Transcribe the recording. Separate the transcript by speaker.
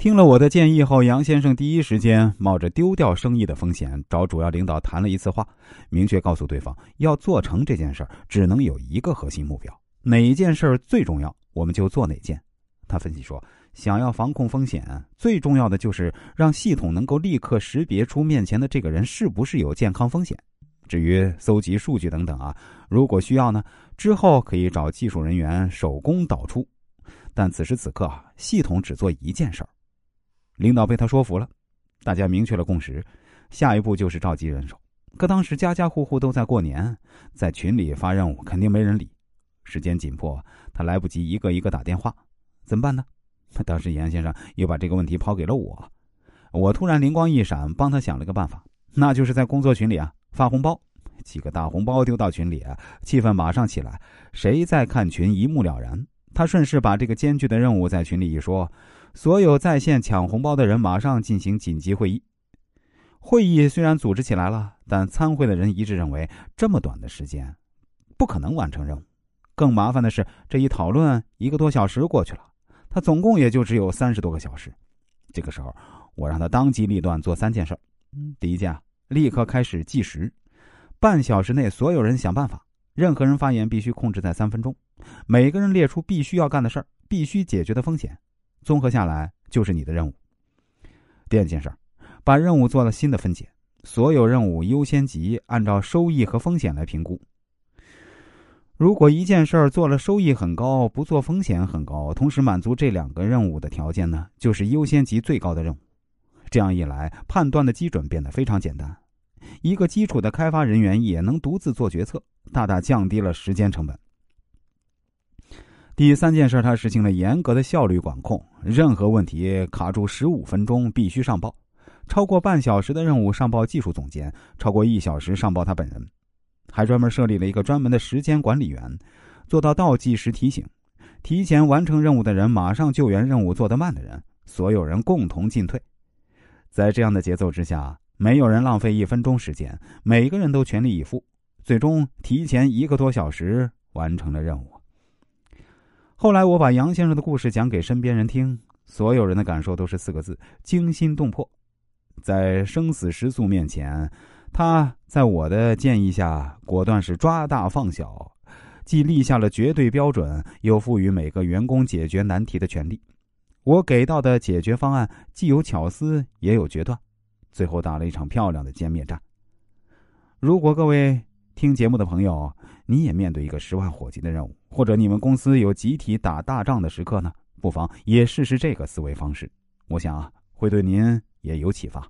Speaker 1: 听了我的建议后，杨先生第一时间冒着丢掉生意的风险，找主要领导谈了一次话，明确告诉对方，要做成这件事儿，只能有一个核心目标，哪一件事儿最重要，我们就做哪件。他分析说，想要防控风险，最重要的就是让系统能够立刻识别出面前的这个人是不是有健康风险。至于搜集数据等等啊，如果需要呢，之后可以找技术人员手工导出。但此时此刻啊，系统只做一件事儿。领导被他说服了，大家明确了共识，下一步就是召集人手。可当时家家户户都在过年，在群里发任务肯定没人理，时间紧迫，他来不及一个一个打电话，怎么办呢？当时严先生又把这个问题抛给了我，我突然灵光一闪，帮他想了个办法，那就是在工作群里啊发红包，几个大红包丢到群里啊，气氛马上起来，谁在看群一目了然。他顺势把这个艰巨的任务在群里一说。所有在线抢红包的人马上进行紧急会议。会议虽然组织起来了，但参会的人一致认为，这么短的时间不可能完成任务。更麻烦的是，这一讨论一个多小时过去了，他总共也就只有三十多个小时。这个时候，我让他当机立断做三件事：第一件，立刻开始计时，半小时内所有人想办法，任何人发言必须控制在三分钟，每个人列出必须要干的事儿，必须解决的风险。综合下来就是你的任务。第二件事，把任务做了新的分解，所有任务优先级按照收益和风险来评估。如果一件事儿做了收益很高，不做风险很高，同时满足这两个任务的条件呢，就是优先级最高的任务。这样一来，判断的基准变得非常简单，一个基础的开发人员也能独自做决策，大大降低了时间成本。第三件事，他实行了严格的效率管控，任何问题卡住十五分钟必须上报，超过半小时的任务上报技术总监，超过一小时上报他本人，还专门设立了一个专门的时间管理员，做到倒计时提醒，提前完成任务的人马上救援任务做得慢的人，所有人共同进退。在这样的节奏之下，没有人浪费一分钟时间，每个人都全力以赴，最终提前一个多小时完成了任务。后来我把杨先生的故事讲给身边人听，所有人的感受都是四个字：惊心动魄。在生死时速面前，他在我的建议下，果断是抓大放小，既立下了绝对标准，又赋予每个员工解决难题的权利。我给到的解决方案既有巧思，也有决断，最后打了一场漂亮的歼灭战。如果各位听节目的朋友，你也面对一个十万火急的任务，或者你们公司有集体打大仗的时刻呢？不妨也试试这个思维方式，我想啊，会对您也有启发。